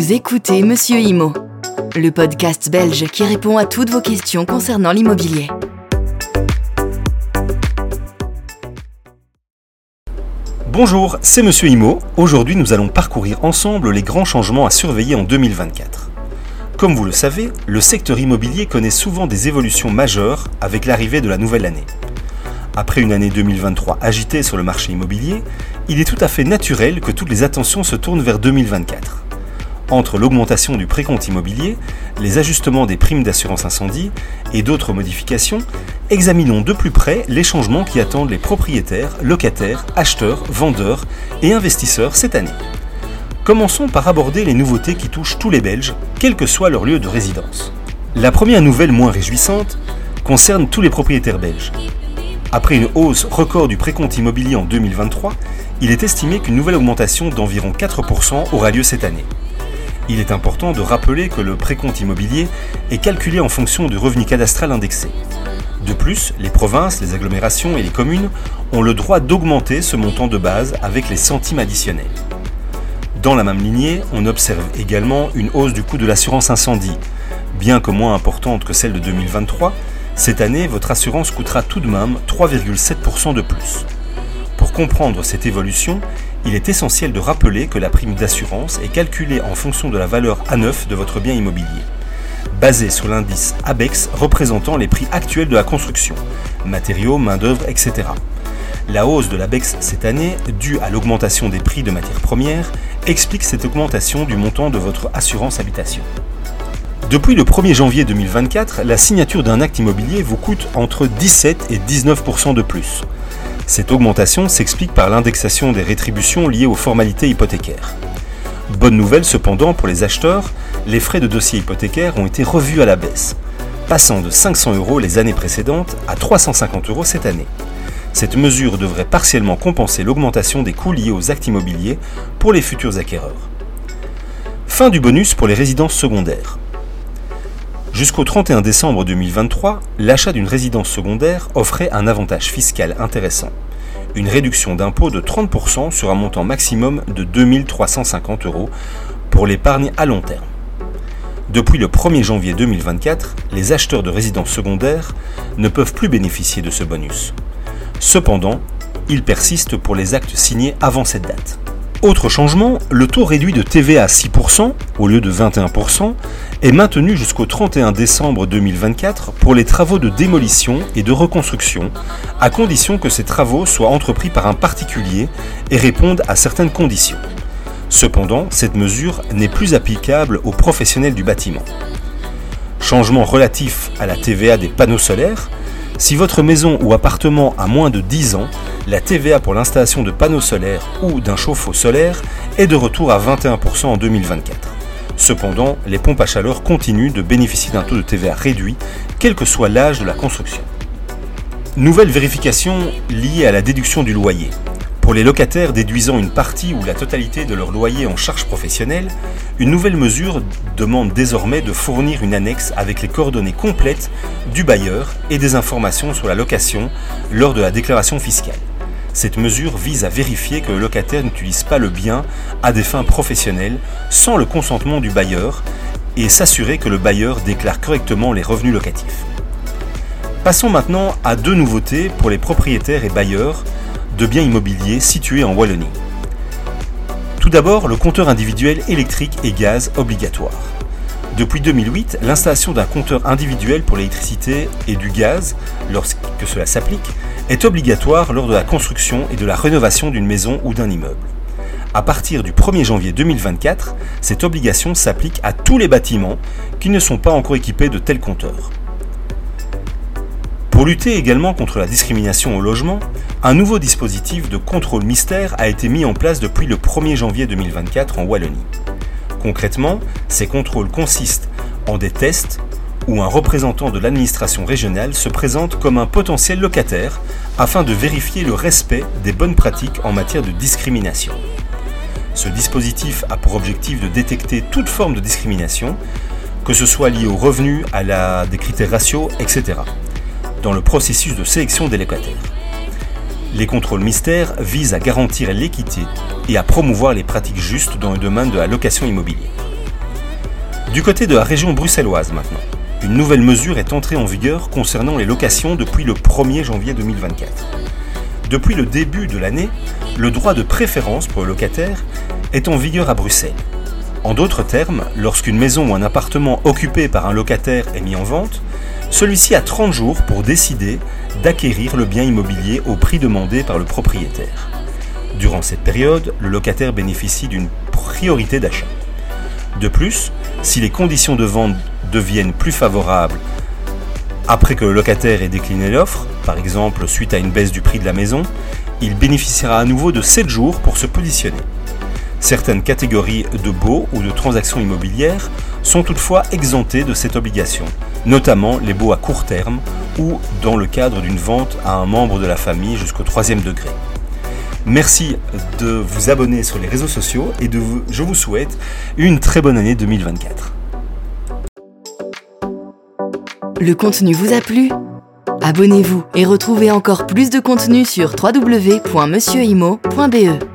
Vous écoutez Monsieur Imo, le podcast belge qui répond à toutes vos questions concernant l'immobilier. Bonjour, c'est Monsieur Imo. Aujourd'hui, nous allons parcourir ensemble les grands changements à surveiller en 2024. Comme vous le savez, le secteur immobilier connaît souvent des évolutions majeures avec l'arrivée de la nouvelle année. Après une année 2023 agitée sur le marché immobilier, il est tout à fait naturel que toutes les attentions se tournent vers 2024. Entre l'augmentation du précompte immobilier, les ajustements des primes d'assurance incendie et d'autres modifications, examinons de plus près les changements qui attendent les propriétaires, locataires, acheteurs, vendeurs et investisseurs cette année. Commençons par aborder les nouveautés qui touchent tous les Belges, quel que soit leur lieu de résidence. La première nouvelle moins réjouissante concerne tous les propriétaires belges. Après une hausse record du précompte immobilier en 2023, il est estimé qu'une nouvelle augmentation d'environ 4% aura lieu cette année. Il est important de rappeler que le précompte immobilier est calculé en fonction du revenu cadastral indexé. De plus, les provinces, les agglomérations et les communes ont le droit d'augmenter ce montant de base avec les centimes additionnels. Dans la même lignée, on observe également une hausse du coût de l'assurance incendie. Bien que moins importante que celle de 2023, cette année, votre assurance coûtera tout de même 3,7% de plus. Pour comprendre cette évolution, il est essentiel de rappeler que la prime d'assurance est calculée en fonction de la valeur à neuf de votre bien immobilier, basée sur l'indice ABEX représentant les prix actuels de la construction, matériaux, main-d'œuvre, etc. La hausse de l'ABEX cette année, due à l'augmentation des prix de matières premières, explique cette augmentation du montant de votre assurance habitation. Depuis le 1er janvier 2024, la signature d'un acte immobilier vous coûte entre 17 et 19% de plus. Cette augmentation s'explique par l'indexation des rétributions liées aux formalités hypothécaires. Bonne nouvelle cependant pour les acheteurs, les frais de dossier hypothécaire ont été revus à la baisse, passant de 500 euros les années précédentes à 350 euros cette année. Cette mesure devrait partiellement compenser l'augmentation des coûts liés aux actes immobiliers pour les futurs acquéreurs. Fin du bonus pour les résidences secondaires. Jusqu'au 31 décembre 2023, l'achat d'une résidence secondaire offrait un avantage fiscal intéressant. Une réduction d'impôt de 30% sur un montant maximum de 2350 euros pour l'épargne à long terme. Depuis le 1er janvier 2024, les acheteurs de résidences secondaires ne peuvent plus bénéficier de ce bonus. Cependant, il persiste pour les actes signés avant cette date. Autre changement, le taux réduit de TVA à 6% au lieu de 21% est maintenu jusqu'au 31 décembre 2024 pour les travaux de démolition et de reconstruction, à condition que ces travaux soient entrepris par un particulier et répondent à certaines conditions. Cependant, cette mesure n'est plus applicable aux professionnels du bâtiment. Changement relatif à la TVA des panneaux solaires, si votre maison ou appartement a moins de 10 ans, la TVA pour l'installation de panneaux solaires ou d'un chauffe-eau solaire est de retour à 21% en 2024. Cependant, les pompes à chaleur continuent de bénéficier d'un taux de TVA réduit, quel que soit l'âge de la construction. Nouvelle vérification liée à la déduction du loyer. Pour les locataires déduisant une partie ou la totalité de leur loyer en charge professionnelle, une nouvelle mesure demande désormais de fournir une annexe avec les coordonnées complètes du bailleur et des informations sur la location lors de la déclaration fiscale. Cette mesure vise à vérifier que le locataire n'utilise pas le bien à des fins professionnelles sans le consentement du bailleur et s'assurer que le bailleur déclare correctement les revenus locatifs. Passons maintenant à deux nouveautés pour les propriétaires et bailleurs de biens immobiliers situés en Wallonie. Tout d'abord, le compteur individuel électrique et gaz obligatoire. Depuis 2008, l'installation d'un compteur individuel pour l'électricité et du gaz, lorsque cela s'applique, est obligatoire lors de la construction et de la rénovation d'une maison ou d'un immeuble. À partir du 1er janvier 2024, cette obligation s'applique à tous les bâtiments qui ne sont pas encore équipés de tels compteurs. Pour lutter également contre la discrimination au logement, un nouveau dispositif de contrôle mystère a été mis en place depuis le 1er janvier 2024 en Wallonie. Concrètement, ces contrôles consistent en des tests où un représentant de l'administration régionale se présente comme un potentiel locataire afin de vérifier le respect des bonnes pratiques en matière de discrimination. Ce dispositif a pour objectif de détecter toute forme de discrimination, que ce soit lié aux revenus, à des critères raciaux, etc dans le processus de sélection des locataires. Les contrôles mystères visent à garantir l'équité et à promouvoir les pratiques justes dans le domaine de la location immobilière. Du côté de la région bruxelloise maintenant, une nouvelle mesure est entrée en vigueur concernant les locations depuis le 1er janvier 2024. Depuis le début de l'année, le droit de préférence pour le locataire est en vigueur à Bruxelles. En d'autres termes, lorsqu'une maison ou un appartement occupé par un locataire est mis en vente, celui-ci a 30 jours pour décider d'acquérir le bien immobilier au prix demandé par le propriétaire. Durant cette période, le locataire bénéficie d'une priorité d'achat. De plus, si les conditions de vente deviennent plus favorables après que le locataire ait décliné l'offre, par exemple suite à une baisse du prix de la maison, il bénéficiera à nouveau de 7 jours pour se positionner. Certaines catégories de baux ou de transactions immobilières sont toutefois exemptées de cette obligation, notamment les baux à court terme ou dans le cadre d'une vente à un membre de la famille jusqu'au troisième degré. Merci de vous abonner sur les réseaux sociaux et de je vous souhaite une très bonne année 2024. Le contenu vous a plu? Abonnez-vous et retrouvez encore plus de contenu sur www.monsieurimo.be.